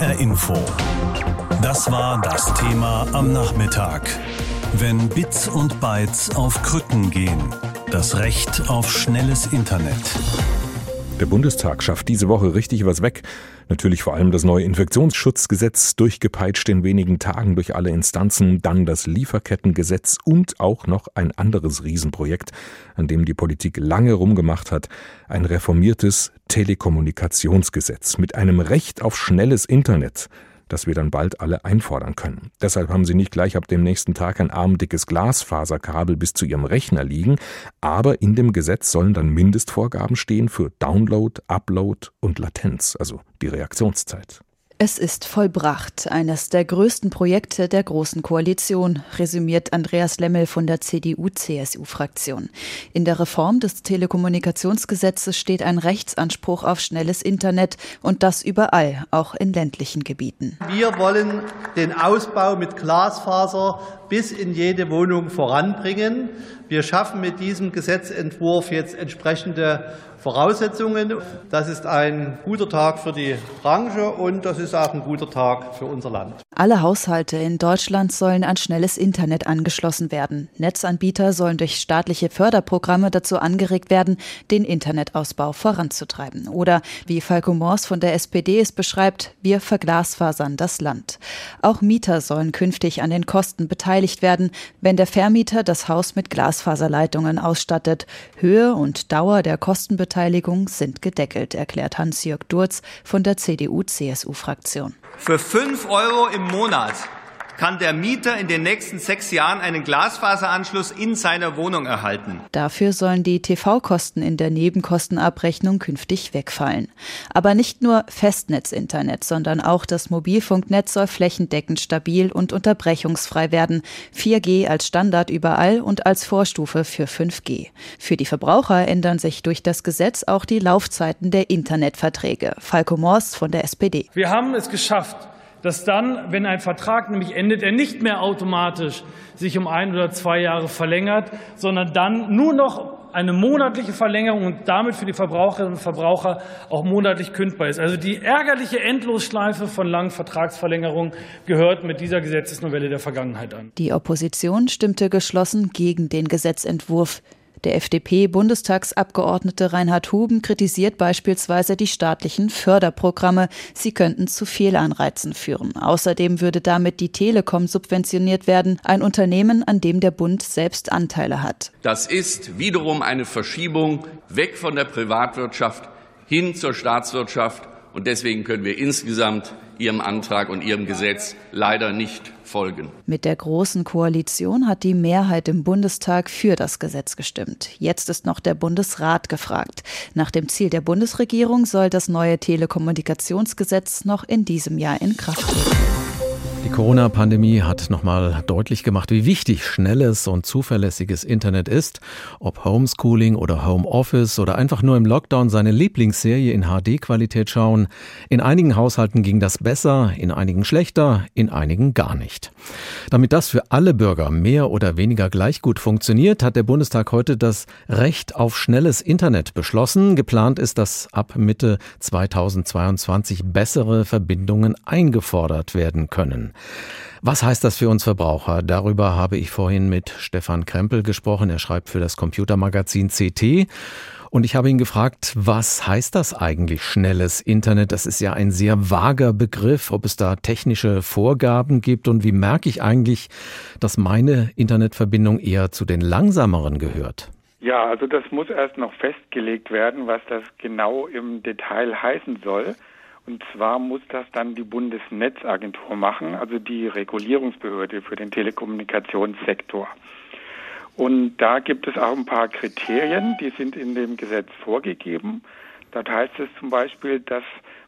HR Info. Das war das Thema am Nachmittag. Wenn Bits und Bytes auf Krücken gehen. Das Recht auf schnelles Internet. Der Bundestag schafft diese Woche richtig was weg. Natürlich vor allem das neue Infektionsschutzgesetz, durchgepeitscht in wenigen Tagen durch alle Instanzen, dann das Lieferkettengesetz und auch noch ein anderes Riesenprojekt, an dem die Politik lange rumgemacht hat, ein reformiertes Telekommunikationsgesetz mit einem Recht auf schnelles Internet das wir dann bald alle einfordern können. Deshalb haben Sie nicht gleich ab dem nächsten Tag ein armdickes Glasfaserkabel bis zu Ihrem Rechner liegen, aber in dem Gesetz sollen dann Mindestvorgaben stehen für Download, Upload und Latenz, also die Reaktionszeit. Es ist vollbracht, eines der größten Projekte der Großen Koalition, resümiert Andreas Lemmel von der CDU-CSU-Fraktion. In der Reform des Telekommunikationsgesetzes steht ein Rechtsanspruch auf schnelles Internet und das überall, auch in ländlichen Gebieten. Wir wollen den Ausbau mit Glasfaser bis in jede Wohnung voranbringen. Wir schaffen mit diesem Gesetzentwurf jetzt entsprechende Voraussetzungen. Das ist ein guter Tag für die Branche und das ist auch ein guter Tag für unser Land. Alle Haushalte in Deutschland sollen an schnelles Internet angeschlossen werden. Netzanbieter sollen durch staatliche Förderprogramme dazu angeregt werden, den Internetausbau voranzutreiben. Oder wie Falco Mors von der SPD es beschreibt, wir verglasfasern das Land. Auch Mieter sollen künftig an den Kosten beteiligt werden, wenn der Vermieter das Haus mit Glasfaserleitungen ausstattet. Höhe und Dauer der Kostenbeteiligung Beteiligung sind gedeckelt, erklärt Hans-Jörg Durz von der CDU-CSU-Fraktion. Für fünf Euro im Monat kann der Mieter in den nächsten sechs Jahren einen Glasfaseranschluss in seiner Wohnung erhalten. Dafür sollen die TV-Kosten in der Nebenkostenabrechnung künftig wegfallen. Aber nicht nur Festnetzinternet, sondern auch das Mobilfunknetz soll flächendeckend stabil und unterbrechungsfrei werden. 4G als Standard überall und als Vorstufe für 5G. Für die Verbraucher ändern sich durch das Gesetz auch die Laufzeiten der Internetverträge. Falco Morst von der SPD. Wir haben es geschafft, dass dann, wenn ein Vertrag nämlich endet, er nicht mehr automatisch sich um ein oder zwei Jahre verlängert, sondern dann nur noch eine monatliche Verlängerung und damit für die Verbraucherinnen und Verbraucher auch monatlich kündbar ist. Also die ärgerliche Endlosschleife von langen Vertragsverlängerungen gehört mit dieser Gesetzesnovelle der Vergangenheit an. Die Opposition stimmte geschlossen gegen den Gesetzentwurf. Der FDP-Bundestagsabgeordnete Reinhard Huben kritisiert beispielsweise die staatlichen Förderprogramme. Sie könnten zu Fehlanreizen führen. Außerdem würde damit die Telekom subventioniert werden, ein Unternehmen, an dem der Bund selbst Anteile hat. Das ist wiederum eine Verschiebung weg von der Privatwirtschaft hin zur Staatswirtschaft. Und deswegen können wir insgesamt Ihrem Antrag und Ihrem Gesetz leider nicht folgen. Mit der Großen Koalition hat die Mehrheit im Bundestag für das Gesetz gestimmt. Jetzt ist noch der Bundesrat gefragt. Nach dem Ziel der Bundesregierung soll das neue Telekommunikationsgesetz noch in diesem Jahr in Kraft treten. Die Corona-Pandemie hat nochmal deutlich gemacht, wie wichtig schnelles und zuverlässiges Internet ist. Ob Homeschooling oder Homeoffice oder einfach nur im Lockdown seine Lieblingsserie in HD-Qualität schauen. In einigen Haushalten ging das besser, in einigen schlechter, in einigen gar nicht. Damit das für alle Bürger mehr oder weniger gleich gut funktioniert, hat der Bundestag heute das Recht auf schnelles Internet beschlossen. Geplant ist, dass ab Mitte 2022 bessere Verbindungen eingefordert werden können. Was heißt das für uns Verbraucher? Darüber habe ich vorhin mit Stefan Krempel gesprochen. Er schreibt für das Computermagazin CT. Und ich habe ihn gefragt, was heißt das eigentlich schnelles Internet? Das ist ja ein sehr vager Begriff, ob es da technische Vorgaben gibt und wie merke ich eigentlich, dass meine Internetverbindung eher zu den langsameren gehört? Ja, also das muss erst noch festgelegt werden, was das genau im Detail heißen soll. Und zwar muss das dann die Bundesnetzagentur machen, also die Regulierungsbehörde für den Telekommunikationssektor. Und da gibt es auch ein paar Kriterien, die sind in dem Gesetz vorgegeben. Da heißt es zum Beispiel, dass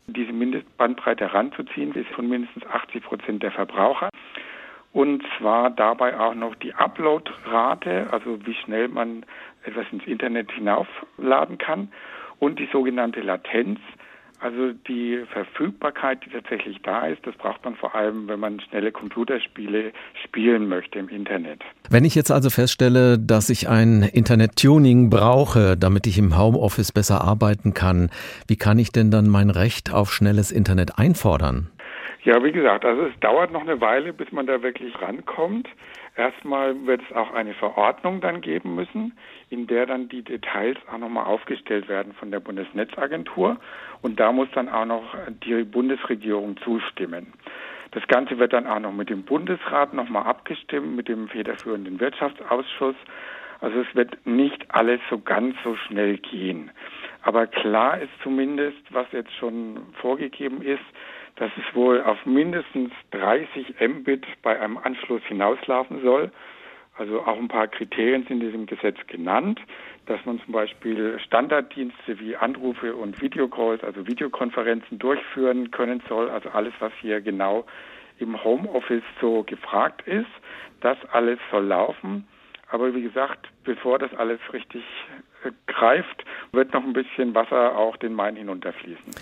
diese Mindestbandbreite heranzuziehen ist von mindestens 80 Prozent der Verbraucher. Und zwar dabei auch noch die Uploadrate, also wie schnell man etwas ins Internet hinaufladen kann und die sogenannte Latenz. Also die Verfügbarkeit, die tatsächlich da ist, das braucht man vor allem, wenn man schnelle Computerspiele spielen möchte im Internet. Wenn ich jetzt also feststelle, dass ich ein Internet-Tuning brauche, damit ich im Homeoffice besser arbeiten kann, wie kann ich denn dann mein Recht auf schnelles Internet einfordern? Ja, wie gesagt, also es dauert noch eine Weile, bis man da wirklich rankommt. Erstmal wird es auch eine Verordnung dann geben müssen, in der dann die Details auch nochmal aufgestellt werden von der Bundesnetzagentur. Und da muss dann auch noch die Bundesregierung zustimmen. Das Ganze wird dann auch noch mit dem Bundesrat nochmal abgestimmt, mit dem federführenden Wirtschaftsausschuss. Also es wird nicht alles so ganz so schnell gehen. Aber klar ist zumindest, was jetzt schon vorgegeben ist, dass es wohl auf mindestens 30 Mbit bei einem Anschluss hinauslaufen soll. Also auch ein paar Kriterien sind in diesem Gesetz genannt, dass man zum Beispiel Standarddienste wie Anrufe und Videocalls, also Videokonferenzen durchführen können soll. Also alles, was hier genau im Homeoffice so gefragt ist, das alles soll laufen. Aber wie gesagt, bevor das alles richtig äh, greift, wird noch ein bisschen Wasser auch den Main hinunterfließen.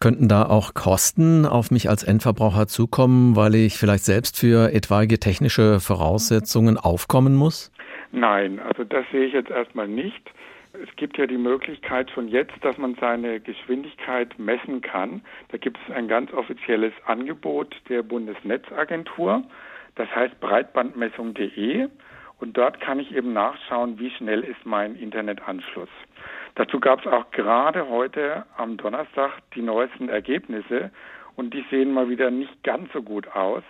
Könnten da auch Kosten auf mich als Endverbraucher zukommen, weil ich vielleicht selbst für etwaige technische Voraussetzungen aufkommen muss? Nein, also das sehe ich jetzt erstmal nicht. Es gibt ja die Möglichkeit schon jetzt, dass man seine Geschwindigkeit messen kann. Da gibt es ein ganz offizielles Angebot der Bundesnetzagentur. Das heißt breitbandmessung.de. Und dort kann ich eben nachschauen, wie schnell ist mein Internetanschluss. Dazu gab es auch gerade heute am Donnerstag die neuesten Ergebnisse und die sehen mal wieder nicht ganz so gut aus.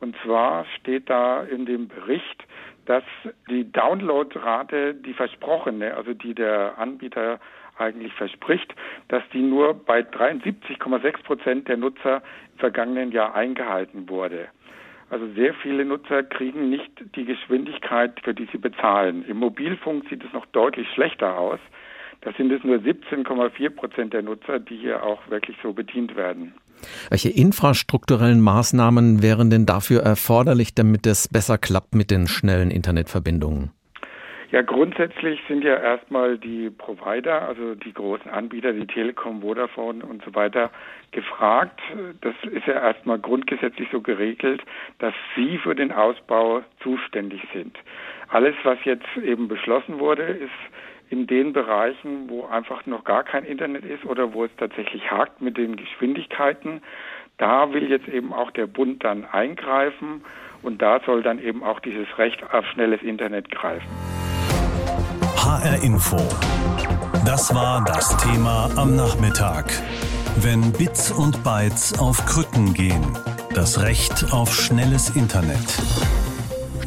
Und zwar steht da in dem Bericht, dass die Downloadrate, die versprochene, also die der Anbieter eigentlich verspricht, dass die nur bei 73,6 Prozent der Nutzer im vergangenen Jahr eingehalten wurde. Also sehr viele Nutzer kriegen nicht die Geschwindigkeit, für die sie bezahlen. Im Mobilfunk sieht es noch deutlich schlechter aus. Da sind es nur 17,4 Prozent der Nutzer, die hier auch wirklich so bedient werden. Welche infrastrukturellen Maßnahmen wären denn dafür erforderlich, damit es besser klappt mit den schnellen Internetverbindungen? Ja, grundsätzlich sind ja erstmal die Provider, also die großen Anbieter, die Telekom, Vodafone und so weiter, gefragt. Das ist ja erstmal grundgesetzlich so geregelt, dass sie für den Ausbau zuständig sind. Alles, was jetzt eben beschlossen wurde, ist in den Bereichen, wo einfach noch gar kein Internet ist oder wo es tatsächlich hakt mit den Geschwindigkeiten. Da will jetzt eben auch der Bund dann eingreifen und da soll dann eben auch dieses Recht auf schnelles Internet greifen. HR Info. Das war das Thema am Nachmittag. Wenn Bits und Bytes auf Krücken gehen. Das Recht auf schnelles Internet.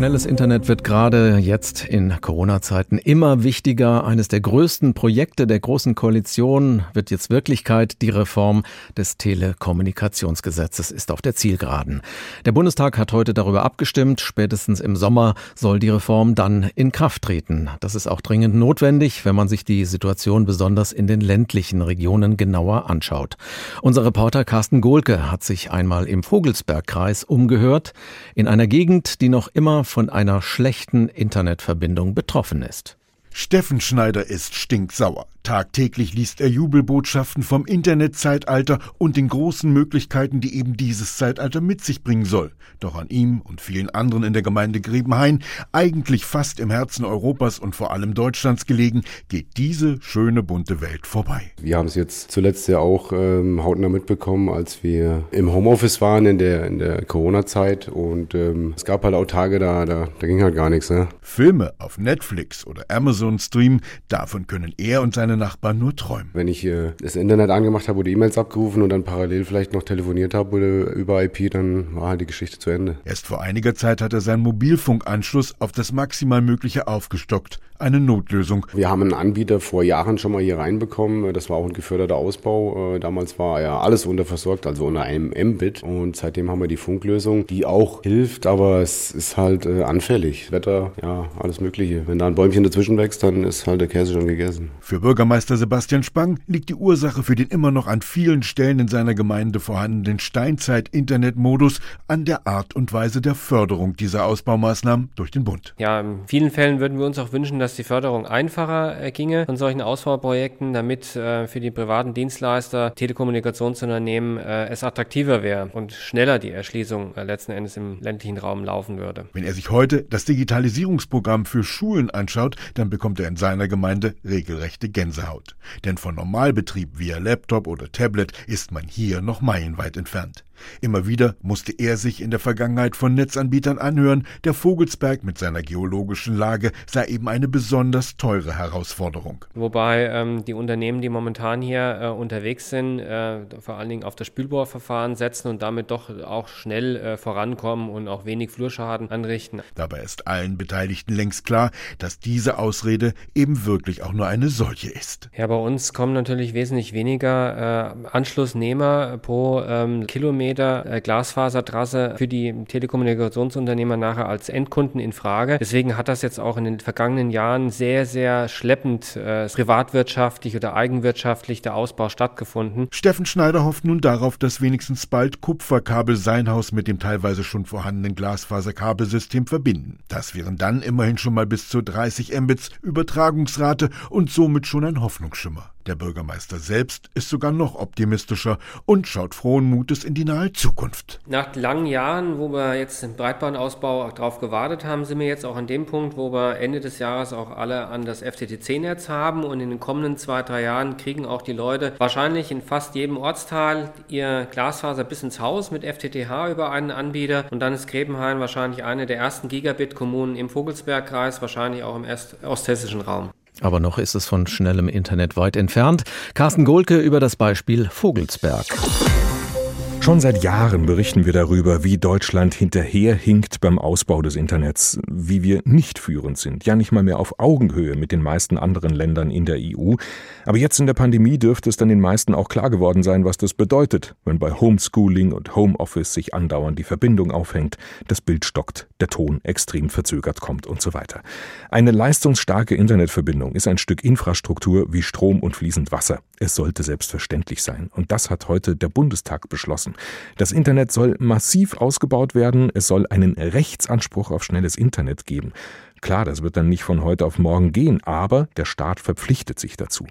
Schnelles Internet wird gerade jetzt in Corona-Zeiten immer wichtiger. Eines der größten Projekte der Großen Koalition wird jetzt Wirklichkeit. Die Reform des Telekommunikationsgesetzes ist auf der Zielgeraden. Der Bundestag hat heute darüber abgestimmt. Spätestens im Sommer soll die Reform dann in Kraft treten. Das ist auch dringend notwendig, wenn man sich die Situation besonders in den ländlichen Regionen genauer anschaut. Unser Reporter Carsten Gohlke hat sich einmal im Vogelsbergkreis umgehört, in einer Gegend, die noch immer von einer schlechten Internetverbindung betroffen ist. Steffen Schneider ist stinksauer. Tagtäglich liest er Jubelbotschaften vom Internetzeitalter und den großen Möglichkeiten, die eben dieses Zeitalter mit sich bringen soll. Doch an ihm und vielen anderen in der Gemeinde Grebenhain, eigentlich fast im Herzen Europas und vor allem Deutschlands gelegen, geht diese schöne bunte Welt vorbei. Wir haben es jetzt zuletzt ja auch ähm, hautnah mitbekommen, als wir im Homeoffice waren in der, in der Corona-Zeit und ähm, es gab halt auch Tage, da, da, da ging halt gar nichts. Ne? Filme auf Netflix oder Amazon Stream, davon können er und seine meine Nachbarn nur träumen. Wenn ich äh, das Internet angemacht habe oder E-Mails abgerufen und dann parallel vielleicht noch telefoniert habe oder über IP, dann war halt die Geschichte zu Ende. Erst vor einiger Zeit hat er seinen Mobilfunkanschluss auf das maximal Mögliche aufgestockt. Eine Notlösung. Wir haben einen Anbieter vor Jahren schon mal hier reinbekommen. Das war auch ein geförderter Ausbau. Äh, damals war ja alles unterversorgt, also unter einem Mbit. Und seitdem haben wir die Funklösung, die auch hilft, aber es ist halt äh, anfällig. Wetter, ja, alles Mögliche. Wenn da ein Bäumchen dazwischen wächst, dann ist halt der Käse schon gegessen. Für Bürger Bürgermeister Sebastian Spang liegt die Ursache für den immer noch an vielen Stellen in seiner Gemeinde vorhandenen Steinzeit-Internetmodus an der Art und Weise der Förderung dieser Ausbaumaßnahmen durch den Bund. Ja, in vielen Fällen würden wir uns auch wünschen, dass die Förderung einfacher äh, ginge von solchen Ausbauprojekten, damit äh, für die privaten Dienstleister, Telekommunikationsunternehmen äh, es attraktiver wäre und schneller die Erschließung äh, letzten Endes im ländlichen Raum laufen würde. Wenn er sich heute das Digitalisierungsprogramm für Schulen anschaut, dann bekommt er in seiner Gemeinde regelrechte Gänse. Gänsehaut. Denn von Normalbetrieb via Laptop oder Tablet ist man hier noch meilenweit entfernt. Immer wieder musste er sich in der Vergangenheit von Netzanbietern anhören, der Vogelsberg mit seiner geologischen Lage sei eben eine besonders teure Herausforderung. Wobei ähm, die Unternehmen, die momentan hier äh, unterwegs sind, äh, vor allen Dingen auf das Spülbohrverfahren setzen und damit doch auch schnell äh, vorankommen und auch wenig Flurschaden anrichten. Dabei ist allen Beteiligten längst klar, dass diese Ausrede eben wirklich auch nur eine solche ist. Ja, bei uns kommen natürlich wesentlich weniger äh, Anschlussnehmer pro ähm, Kilometer Kilometer äh, Glasfasertrasse für die Telekommunikationsunternehmer nachher als Endkunden in Frage. Deswegen hat das jetzt auch in den vergangenen Jahren sehr, sehr schleppend äh, privatwirtschaftlich oder eigenwirtschaftlich der Ausbau stattgefunden. Steffen Schneider hofft nun darauf, dass wenigstens bald Kupferkabel sein Haus mit dem teilweise schon vorhandenen Glasfaserkabelsystem verbinden. Das wären dann immerhin schon mal bis zu 30 Mbits Übertragungsrate und somit schon ein Hoffnungsschimmer. Der Bürgermeister selbst ist sogar noch optimistischer und schaut frohen Mutes in die nahe Zukunft. Nach langen Jahren, wo wir jetzt im Breitbandausbau darauf gewartet haben, sind wir jetzt auch an dem Punkt, wo wir Ende des Jahres auch alle an das FTTC-Netz haben und in den kommenden zwei, drei Jahren kriegen auch die Leute wahrscheinlich in fast jedem Ortsteil ihr Glasfaser bis ins Haus mit FTTH über einen Anbieter und dann ist Grebenhain wahrscheinlich eine der ersten Gigabit-Kommunen im Vogelsbergkreis, wahrscheinlich auch im osthessischen Raum. Aber noch ist es von schnellem Internet weit entfernt. Carsten Gohlke über das Beispiel Vogelsberg. Schon seit Jahren berichten wir darüber, wie Deutschland hinterherhinkt beim Ausbau des Internets, wie wir nicht führend sind, ja nicht mal mehr auf Augenhöhe mit den meisten anderen Ländern in der EU. Aber jetzt in der Pandemie dürfte es dann den meisten auch klar geworden sein, was das bedeutet, wenn bei Homeschooling und Homeoffice sich andauernd die Verbindung aufhängt, das Bild stockt, der Ton extrem verzögert kommt und so weiter. Eine leistungsstarke Internetverbindung ist ein Stück Infrastruktur wie Strom und fließend Wasser. Es sollte selbstverständlich sein. Und das hat heute der Bundestag beschlossen. Das Internet soll massiv ausgebaut werden, es soll einen Rechtsanspruch auf schnelles Internet geben. Klar, das wird dann nicht von heute auf morgen gehen, aber der Staat verpflichtet sich dazu.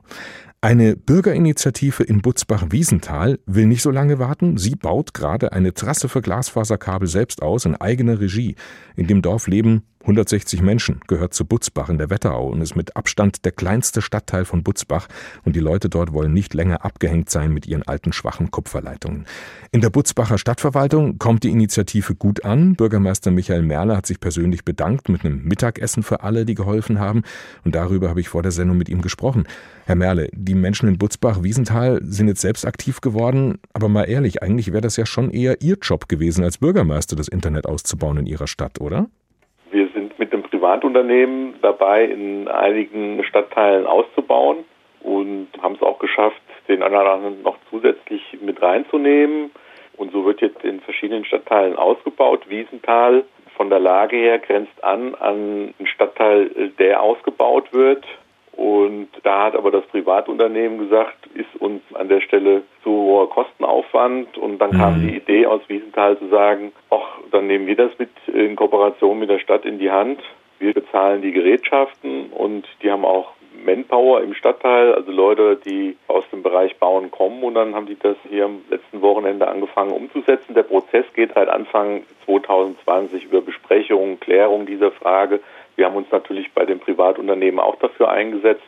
Eine Bürgerinitiative in Butzbach-Wiesenthal will nicht so lange warten. Sie baut gerade eine Trasse für Glasfaserkabel selbst aus in eigener Regie. In dem Dorf leben 160 Menschen, gehört zu Butzbach in der Wetterau und ist mit Abstand der kleinste Stadtteil von Butzbach und die Leute dort wollen nicht länger abgehängt sein mit ihren alten schwachen Kupferleitungen. In der Butzbacher Stadtverwaltung kommt die Initiative gut an. Bürgermeister Michael Merle hat sich persönlich bedankt mit einem Mittagessen für alle, die geholfen haben und darüber habe ich vor der Sendung mit ihm gesprochen. Herr Merle, die Menschen in Butzbach-Wiesenthal sind jetzt selbst aktiv geworden, aber mal ehrlich, eigentlich wäre das ja schon eher Ihr Job gewesen, als Bürgermeister das Internet auszubauen in Ihrer Stadt, oder? Privatunternehmen dabei, in einigen Stadtteilen auszubauen und haben es auch geschafft, den anderen noch zusätzlich mit reinzunehmen. Und so wird jetzt in verschiedenen Stadtteilen ausgebaut. Wiesenthal von der Lage her grenzt an an einen Stadtteil, der ausgebaut wird. Und da hat aber das Privatunternehmen gesagt, ist uns an der Stelle zu hoher Kostenaufwand. Und dann mhm. kam die Idee aus Wiesenthal zu sagen, ach, dann nehmen wir das mit in Kooperation mit der Stadt in die Hand wir bezahlen die Gerätschaften und die haben auch Manpower im Stadtteil, also Leute, die aus dem Bereich Bauen kommen und dann haben die das hier am letzten Wochenende angefangen umzusetzen. Der Prozess geht halt Anfang 2020 über Besprechungen, Klärung dieser Frage. Wir haben uns natürlich bei den Privatunternehmen auch dafür eingesetzt,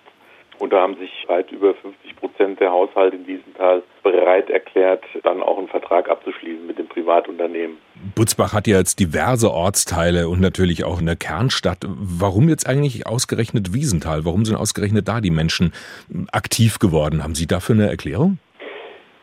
und da haben sich weit über 50 Prozent der Haushalte in diesem Tal bereit erklärt, dann auch einen Vertrag abzuschließen mit dem Privatunternehmen. Butzbach hat ja jetzt diverse Ortsteile und natürlich auch eine Kernstadt. Warum jetzt eigentlich ausgerechnet Wiesenthal? Warum sind ausgerechnet da die Menschen aktiv geworden? Haben Sie dafür eine Erklärung?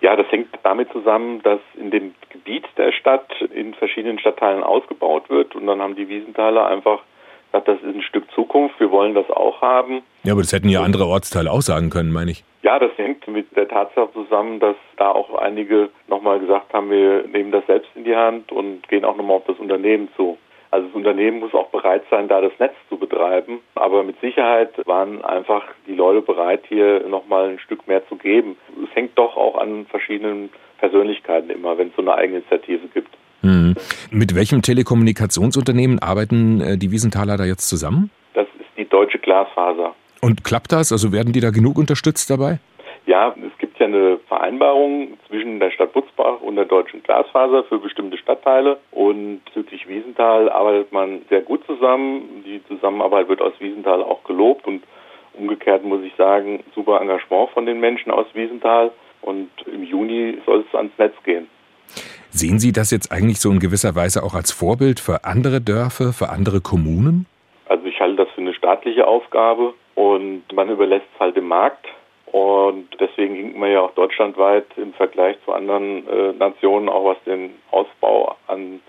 Ja, das hängt damit zusammen, dass in dem Gebiet der Stadt in verschiedenen Stadtteilen ausgebaut wird und dann haben die Wiesenthaler einfach sagt, das ist ein Stück Zukunft, wir wollen das auch haben. Ja, aber das hätten ja andere Ortsteile auch sagen können, meine ich. Ja, das hängt mit der Tatsache zusammen, dass da auch einige nochmal gesagt haben, wir nehmen das selbst in die Hand und gehen auch nochmal auf das Unternehmen zu. Also das Unternehmen muss auch bereit sein, da das Netz zu betreiben. Aber mit Sicherheit waren einfach die Leute bereit, hier nochmal ein Stück mehr zu geben. Es hängt doch auch an verschiedenen Persönlichkeiten immer, wenn es so eine Eigeninitiative gibt. Hm. Mit welchem Telekommunikationsunternehmen arbeiten äh, die Wiesenthaler da jetzt zusammen? Das ist die Deutsche Glasfaser. Und klappt das? Also werden die da genug unterstützt dabei? Ja, es gibt ja eine Vereinbarung zwischen der Stadt Butzbach und der Deutschen Glasfaser für bestimmte Stadtteile. Und südlich Wiesenthal arbeitet man sehr gut zusammen. Die Zusammenarbeit wird aus Wiesenthal auch gelobt. Und umgekehrt muss ich sagen, super Engagement von den Menschen aus Wiesenthal. Und im Juni soll es ans Netz gehen. Sehen Sie das jetzt eigentlich so in gewisser Weise auch als Vorbild für andere Dörfer, für andere Kommunen? Also ich halte das für eine staatliche Aufgabe und man überlässt es halt dem Markt. Und deswegen hinken wir ja auch deutschlandweit im Vergleich zu anderen äh, Nationen, auch was den Ausbau an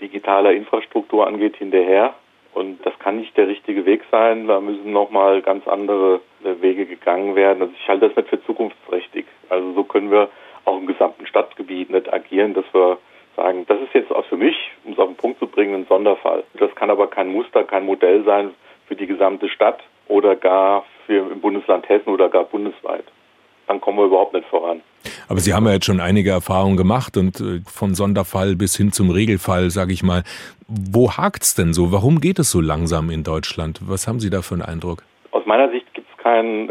digitaler Infrastruktur angeht, hinterher. Und das kann nicht der richtige Weg sein. Da müssen nochmal ganz andere äh, Wege gegangen werden. Also ich halte das nicht für zukunftsträchtig. Also so können wir auch im gesamten Stadtgebiet nicht agieren, dass wir sagen, das ist jetzt auch für mich, um es auf den Punkt zu bringen, ein Sonderfall. Das kann aber kein Muster, kein Modell sein für die gesamte Stadt oder gar für im Bundesland Hessen oder gar bundesweit. Dann kommen wir überhaupt nicht voran. Aber Sie haben ja jetzt schon einige Erfahrungen gemacht und äh, von Sonderfall bis hin zum Regelfall, sage ich mal. Wo hakt's denn so? Warum geht es so langsam in Deutschland? Was haben Sie da für einen Eindruck? Aus meiner Sicht gibt es keinen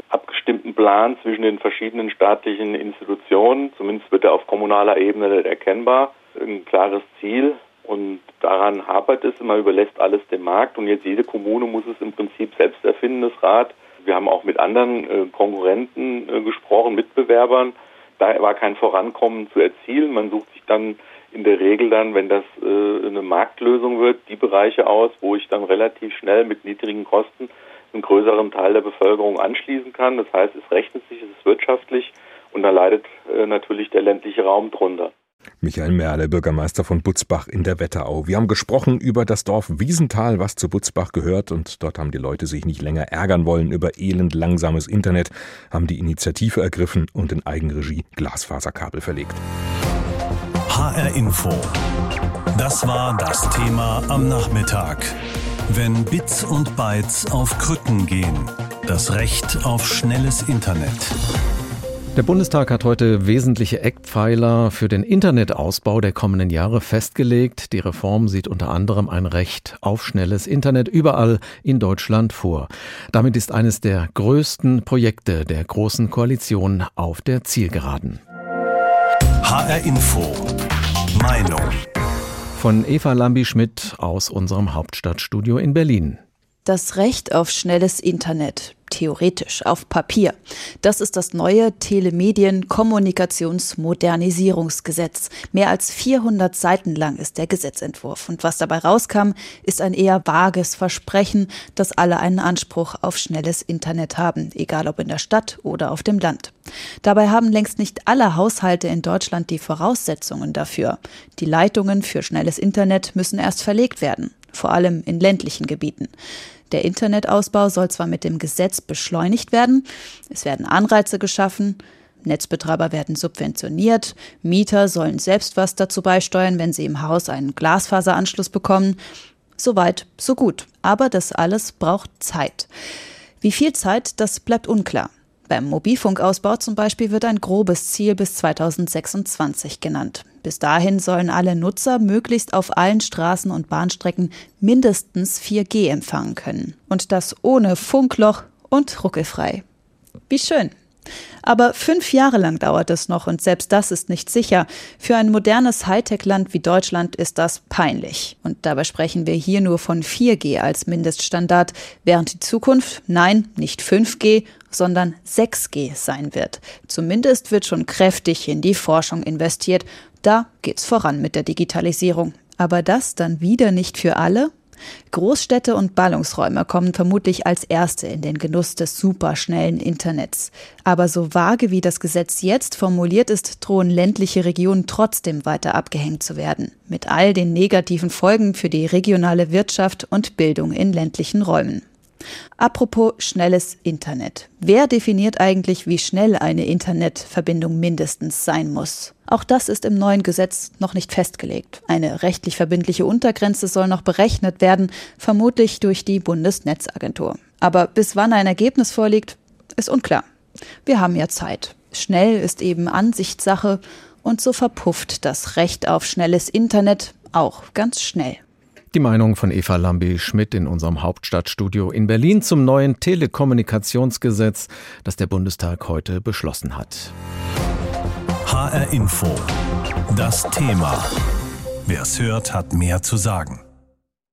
Plan zwischen den verschiedenen staatlichen Institutionen. Zumindest wird er auf kommunaler Ebene erkennbar. Ein klares Ziel und daran hapert es. Man überlässt alles dem Markt und jetzt jede Kommune muss es im Prinzip selbst erfinden, das Rad. Wir haben auch mit anderen äh, Konkurrenten äh, gesprochen, Mitbewerbern. Da war kein Vorankommen zu erzielen. Man sucht sich dann in der Regel dann, wenn das äh, eine Marktlösung wird, die Bereiche aus, wo ich dann relativ schnell mit niedrigen Kosten einen größeren Teil der Bevölkerung anschließen kann. Das heißt, es rechnet sich, es ist wirtschaftlich und da leidet äh, natürlich der ländliche Raum drunter. Michael Merle, Bürgermeister von Butzbach in der Wetterau. Wir haben gesprochen über das Dorf Wiesenthal, was zu Butzbach gehört, und dort haben die Leute sich nicht länger ärgern wollen über elend langsames Internet, haben die Initiative ergriffen und in Eigenregie Glasfaserkabel verlegt. HR Info. Das war das Thema am Nachmittag. Wenn Bits und Bytes auf Krücken gehen. Das Recht auf schnelles Internet. Der Bundestag hat heute wesentliche Eckpfeiler für den Internetausbau der kommenden Jahre festgelegt. Die Reform sieht unter anderem ein Recht auf schnelles Internet überall in Deutschland vor. Damit ist eines der größten Projekte der Großen Koalition auf der Zielgeraden. HR Info. Meinung. Von Eva Lambi-Schmidt aus unserem Hauptstadtstudio in Berlin. Das Recht auf schnelles Internet theoretisch auf Papier. Das ist das neue Telemedien-Kommunikationsmodernisierungsgesetz. Mehr als 400 Seiten lang ist der Gesetzentwurf. Und was dabei rauskam, ist ein eher vages Versprechen, dass alle einen Anspruch auf schnelles Internet haben, egal ob in der Stadt oder auf dem Land. Dabei haben längst nicht alle Haushalte in Deutschland die Voraussetzungen dafür. Die Leitungen für schnelles Internet müssen erst verlegt werden, vor allem in ländlichen Gebieten. Der Internetausbau soll zwar mit dem Gesetz beschleunigt werden, es werden Anreize geschaffen, Netzbetreiber werden subventioniert, Mieter sollen selbst was dazu beisteuern, wenn sie im Haus einen Glasfaseranschluss bekommen. Soweit, so gut. Aber das alles braucht Zeit. Wie viel Zeit, das bleibt unklar. Beim Mobilfunkausbau zum Beispiel wird ein grobes Ziel bis 2026 genannt. Bis dahin sollen alle Nutzer möglichst auf allen Straßen und Bahnstrecken mindestens 4G empfangen können. Und das ohne Funkloch und ruckelfrei. Wie schön. Aber fünf Jahre lang dauert es noch und selbst das ist nicht sicher. Für ein modernes Hightech-Land wie Deutschland ist das peinlich. Und dabei sprechen wir hier nur von 4G als Mindeststandard, während die Zukunft, nein, nicht 5G, sondern 6G sein wird. Zumindest wird schon kräftig in die Forschung investiert. Da geht's voran mit der Digitalisierung. Aber das dann wieder nicht für alle? Großstädte und Ballungsräume kommen vermutlich als erste in den Genuss des superschnellen Internets. Aber so vage wie das Gesetz jetzt formuliert ist, drohen ländliche Regionen trotzdem weiter abgehängt zu werden. Mit all den negativen Folgen für die regionale Wirtschaft und Bildung in ländlichen Räumen. Apropos schnelles Internet. Wer definiert eigentlich, wie schnell eine Internetverbindung mindestens sein muss? Auch das ist im neuen Gesetz noch nicht festgelegt. Eine rechtlich verbindliche Untergrenze soll noch berechnet werden, vermutlich durch die Bundesnetzagentur. Aber bis wann ein Ergebnis vorliegt, ist unklar. Wir haben ja Zeit. Schnell ist eben Ansichtssache und so verpufft das Recht auf schnelles Internet auch ganz schnell. Die Meinung von Eva Lambi-Schmidt in unserem Hauptstadtstudio in Berlin zum neuen Telekommunikationsgesetz, das der Bundestag heute beschlossen hat. HR Info. Das Thema. Wer es hört, hat mehr zu sagen.